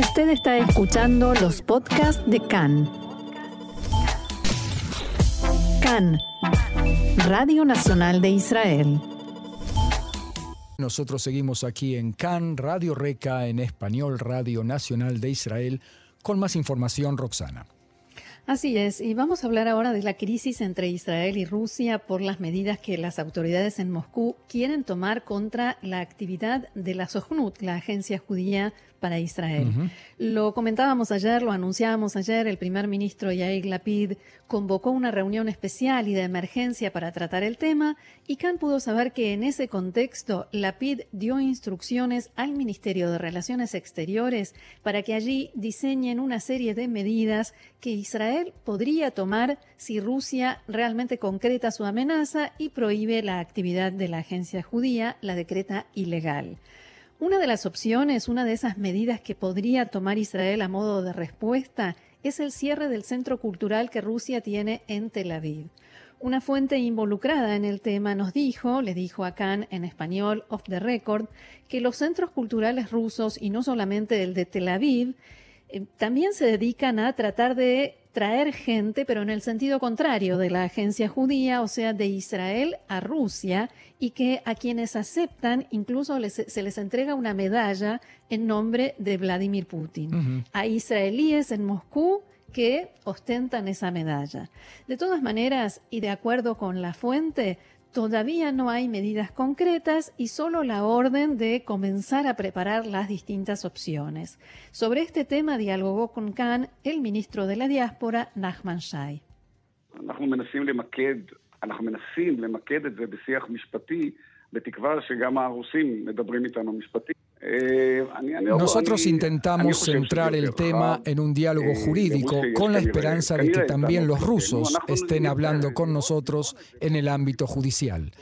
Usted está escuchando los podcasts de CAN. CAN, Radio Nacional de Israel. Nosotros seguimos aquí en CAN, Radio Reca, en español, Radio Nacional de Israel, con más información, Roxana. Así es, y vamos a hablar ahora de la crisis entre Israel y Rusia por las medidas que las autoridades en Moscú quieren tomar contra la actividad de la Sojnut, la agencia judía para Israel. Lo comentábamos ayer, lo anunciábamos ayer, el primer ministro Yair Lapid convocó una reunión especial y de emergencia para tratar el tema y Khan pudo saber que en ese contexto Lapid dio instrucciones al Ministerio de Relaciones Exteriores para que allí diseñen una serie de medidas que Israel podría tomar si Rusia realmente concreta su amenaza y prohíbe la actividad de la agencia judía, la decreta ilegal. Una de las opciones, una de esas medidas que podría tomar Israel a modo de respuesta es el cierre del centro cultural que Rusia tiene en Tel Aviv. Una fuente involucrada en el tema nos dijo, le dijo a Khan en español off the record, que los centros culturales rusos, y no solamente el de Tel Aviv, eh, también se dedican a tratar de traer gente, pero en el sentido contrario de la agencia judía, o sea, de Israel a Rusia, y que a quienes aceptan incluso se les entrega una medalla en nombre de Vladimir Putin. A israelíes en Moscú que ostentan esa medalla. De todas maneras, y de acuerdo con la fuente, Todavía no hay medidas concretas y solo la orden de comenzar a preparar las distintas opciones. Sobre este tema dialogó con Khan el ministro de la diáspora, Nachman Shai. Eh, Nosotros intentamos centrar el tema en un diálogo eh, jurídico con la esperanza de que también los rusos estén hablando con nosotros en el ámbito judicial.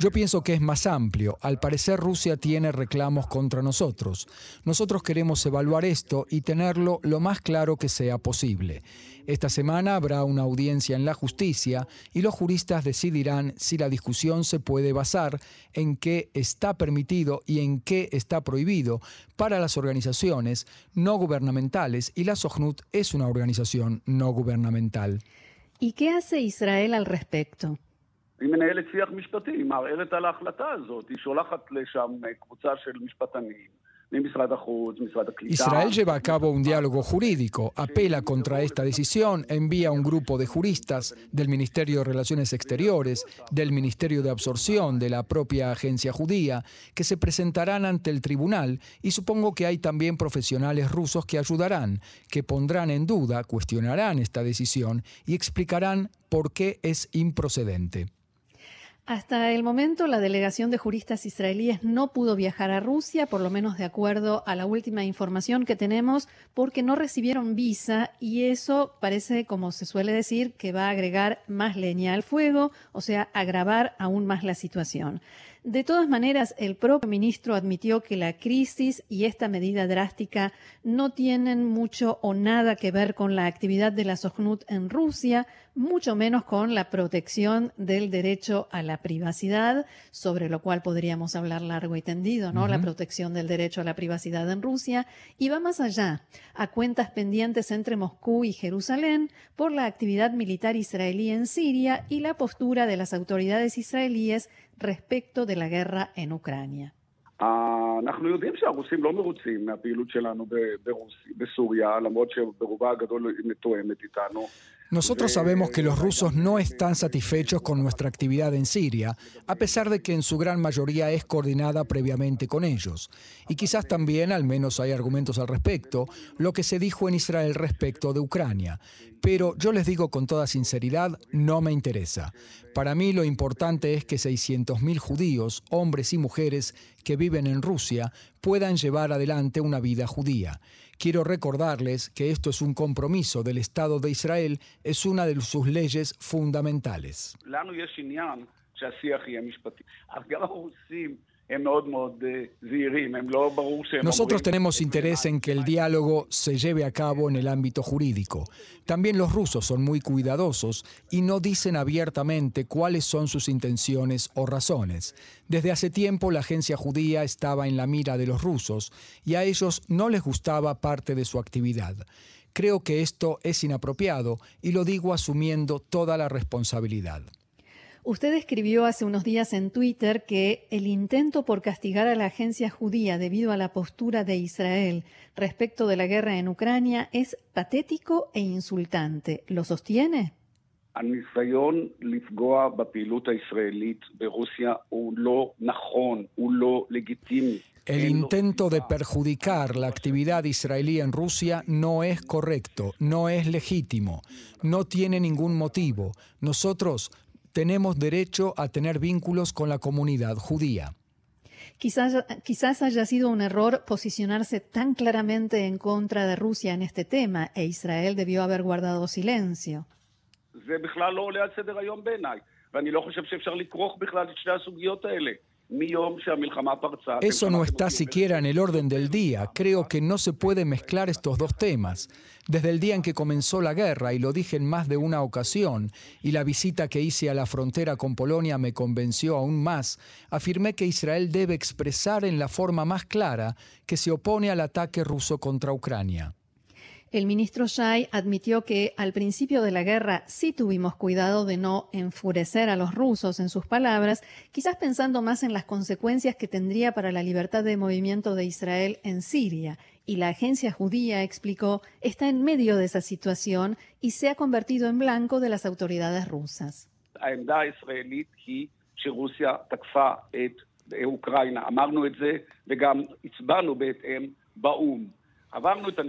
Yo pienso que es más amplio. Al parecer Rusia tiene reclamos contra nosotros. Nosotros queremos evaluar esto y tenerlo lo más claro que sea posible. Esta semana habrá una audiencia en la justicia y los juristas decidirán si la discusión se puede basar en qué está permitido y en qué está prohibido para las organizaciones no gubernamentales y la SOGNUT es una organización no gubernamental. ¿Y qué hace Israel al respecto? היא מנהלת שיח משפטי, היא מערערת על ההחלטה הזאת, היא שולחת לשם קבוצה של משפטנים. Israel lleva a cabo un diálogo jurídico, apela contra esta decisión, envía un grupo de juristas del Ministerio de Relaciones Exteriores, del Ministerio de Absorción, de la propia agencia judía, que se presentarán ante el tribunal y supongo que hay también profesionales rusos que ayudarán, que pondrán en duda, cuestionarán esta decisión y explicarán por qué es improcedente. Hasta el momento, la delegación de juristas israelíes no pudo viajar a Rusia, por lo menos de acuerdo a la última información que tenemos, porque no recibieron visa y eso parece, como se suele decir, que va a agregar más leña al fuego, o sea, agravar aún más la situación. De todas maneras, el propio ministro admitió que la crisis y esta medida drástica no tienen mucho o nada que ver con la actividad de la Sojnut en Rusia, mucho menos con la protección del derecho a la privacidad, sobre lo cual podríamos hablar largo y tendido, ¿no? La protección del derecho a la privacidad en Rusia y va más allá, a cuentas pendientes entre Moscú y Jerusalén por la actividad militar israelí en Siria y la postura de las autoridades israelíes respecto de la guerra en Ucrania. אנחנו יודעים שהרוסים לא מרוצים מהפעילות שלנו בסוריה, למרות שברובה הגדול היא מתואמת איתנו. Nosotros sabemos que los rusos no están satisfechos con nuestra actividad en Siria, a pesar de que en su gran mayoría es coordinada previamente con ellos. Y quizás también, al menos hay argumentos al respecto, lo que se dijo en Israel respecto de Ucrania. Pero yo les digo con toda sinceridad, no me interesa. Para mí lo importante es que 600.000 judíos, hombres y mujeres que viven en Rusia, puedan llevar adelante una vida judía. Quiero recordarles que esto es un compromiso del Estado de Israel, es una de sus leyes fundamentales. Nosotros tenemos interés en que el diálogo se lleve a cabo en el ámbito jurídico. También los rusos son muy cuidadosos y no dicen abiertamente cuáles son sus intenciones o razones. Desde hace tiempo la agencia judía estaba en la mira de los rusos y a ellos no les gustaba parte de su actividad. Creo que esto es inapropiado y lo digo asumiendo toda la responsabilidad. Usted escribió hace unos días en Twitter que el intento por castigar a la agencia judía debido a la postura de Israel respecto de la guerra en Ucrania es patético e insultante. ¿Lo sostiene? El intento de perjudicar la actividad israelí en Rusia no es correcto, no es legítimo, no tiene ningún motivo. Nosotros tenemos derecho a tener vínculos con la comunidad judía. Quizás, quizás haya sido un error posicionarse tan claramente en contra de Rusia en este tema e Israel debió haber guardado silencio. Eso no está siquiera en el orden del día. Creo que no se puede mezclar estos dos temas. Desde el día en que comenzó la guerra, y lo dije en más de una ocasión, y la visita que hice a la frontera con Polonia me convenció aún más, afirmé que Israel debe expresar en la forma más clara que se opone al ataque ruso contra Ucrania. El ministro Shai admitió que al principio de la guerra sí tuvimos cuidado de no enfurecer a los rusos en sus palabras, quizás pensando más en las consecuencias que tendría para la libertad de movimiento de Israel en Siria. Y la agencia judía, explicó, está en medio de esa situación y se ha convertido en blanco de las autoridades rusas.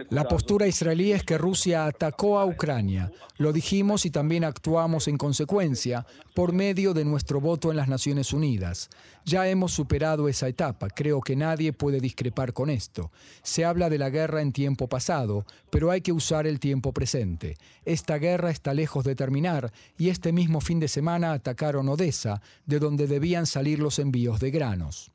La postura israelí es que Rusia atacó a Ucrania. Lo dijimos y también actuamos en consecuencia por medio de nuestro voto en las Naciones Unidas. Ya hemos superado esa etapa, creo que nadie puede discrepar con esto. Se habla de la guerra en tiempo pasado, pero hay que usar el tiempo presente. Esta guerra está lejos de terminar y este mismo fin de semana atacaron Odessa, de donde debían salir los envíos de granos.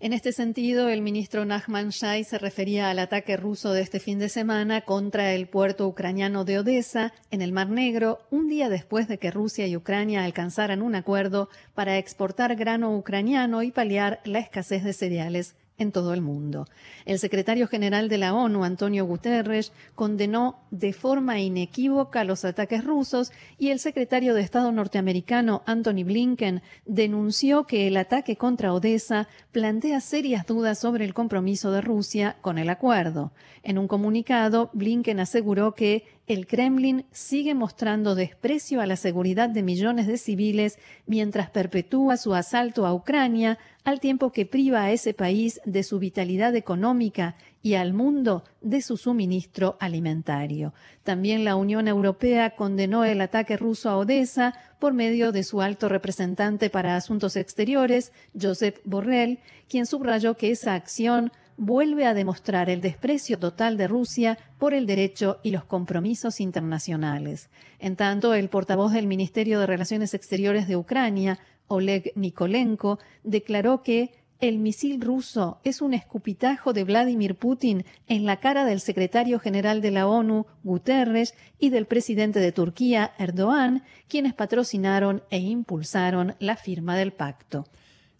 En este sentido, el ministro Nachman Shai se refería al ataque ruso de este fin de semana contra el puerto ucraniano de Odessa, en el Mar Negro, un día después de que Rusia y Ucrania alcanzaran un acuerdo para exportar grano ucraniano y paliar la escasez de cereales en todo el mundo. El secretario general de la ONU, Antonio Guterres, condenó de forma inequívoca los ataques rusos y el secretario de Estado norteamericano, Anthony Blinken, denunció que el ataque contra Odessa plantea serias dudas sobre el compromiso de Rusia con el acuerdo. En un comunicado, Blinken aseguró que el Kremlin sigue mostrando desprecio a la seguridad de millones de civiles mientras perpetúa su asalto a Ucrania, al tiempo que priva a ese país de su vitalidad económica y al mundo de su suministro alimentario. También la Unión Europea condenó el ataque ruso a Odessa por medio de su alto representante para Asuntos Exteriores, Josep Borrell, quien subrayó que esa acción vuelve a demostrar el desprecio total de Rusia por el derecho y los compromisos internacionales. En tanto, el portavoz del Ministerio de Relaciones Exteriores de Ucrania, Oleg Nikolenko, declaró que el misil ruso es un escupitajo de Vladimir Putin en la cara del secretario general de la ONU, Guterres, y del presidente de Turquía, Erdogan, quienes patrocinaron e impulsaron la firma del pacto.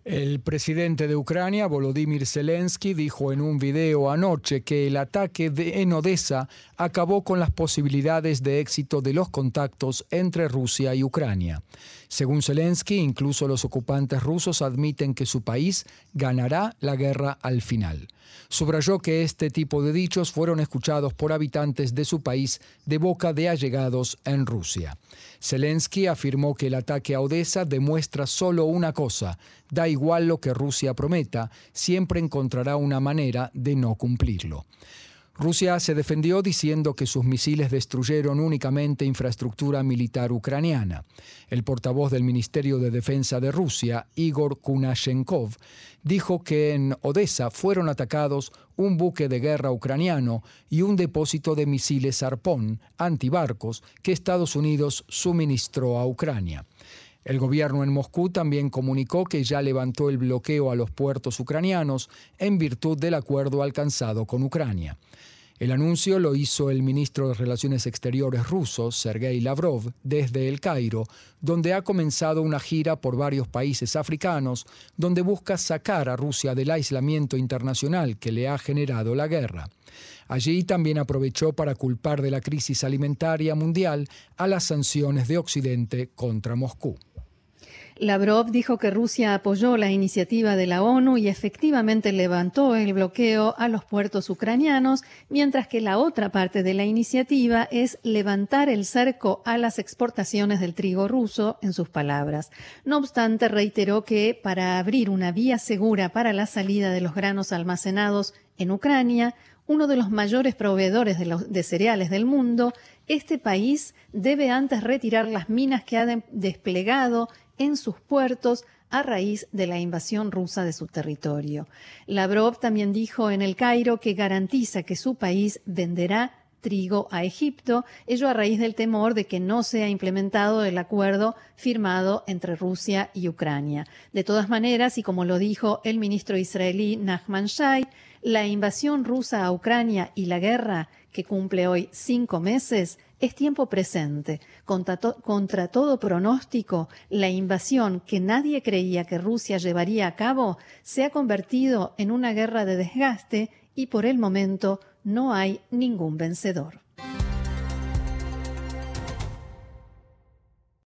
El presidente de Ucrania, Volodymyr Zelensky, dijo en un video anoche que el ataque de, en Odessa acabó con las posibilidades de éxito de los contactos entre Rusia y Ucrania. Según Zelensky, incluso los ocupantes rusos admiten que su país ganará la guerra al final. Subrayó que este tipo de dichos fueron escuchados por habitantes de su país de boca de allegados en Rusia. Zelensky afirmó que el ataque a Odessa demuestra solo una cosa, da igual lo que Rusia prometa, siempre encontrará una manera de no cumplirlo. Rusia se defendió diciendo que sus misiles destruyeron únicamente infraestructura militar ucraniana. El portavoz del Ministerio de Defensa de Rusia, Igor Kunashenkov, dijo que en Odessa fueron atacados un buque de guerra ucraniano y un depósito de misiles Arpón antibarcos que Estados Unidos suministró a Ucrania. El gobierno en Moscú también comunicó que ya levantó el bloqueo a los puertos ucranianos en virtud del acuerdo alcanzado con Ucrania. El anuncio lo hizo el ministro de Relaciones Exteriores ruso, Sergei Lavrov, desde El Cairo, donde ha comenzado una gira por varios países africanos, donde busca sacar a Rusia del aislamiento internacional que le ha generado la guerra. Allí también aprovechó para culpar de la crisis alimentaria mundial a las sanciones de Occidente contra Moscú. Lavrov dijo que Rusia apoyó la iniciativa de la ONU y efectivamente levantó el bloqueo a los puertos ucranianos, mientras que la otra parte de la iniciativa es levantar el cerco a las exportaciones del trigo ruso, en sus palabras. No obstante, reiteró que para abrir una vía segura para la salida de los granos almacenados en Ucrania, uno de los mayores proveedores de, cereales del mundo, este país debe antes retirar las minas que ha desplegado en sus puertos a raíz de la invasión rusa de su territorio. Lavrov también dijo en el Cairo que garantiza que su país venderá trigo a Egipto, ello a raíz del temor de que no sea implementado el acuerdo firmado entre Rusia y Ucrania. De todas maneras, y como lo dijo el ministro israelí Nachman Shai, la invasión rusa a Ucrania y la guerra, que cumple hoy cinco meses, es tiempo presente. Contra, todo pronóstico, la invasión que nadie creía que Rusia llevaría a cabo se ha convertido en una guerra de desgaste y por el momento no hay ningún vencedor.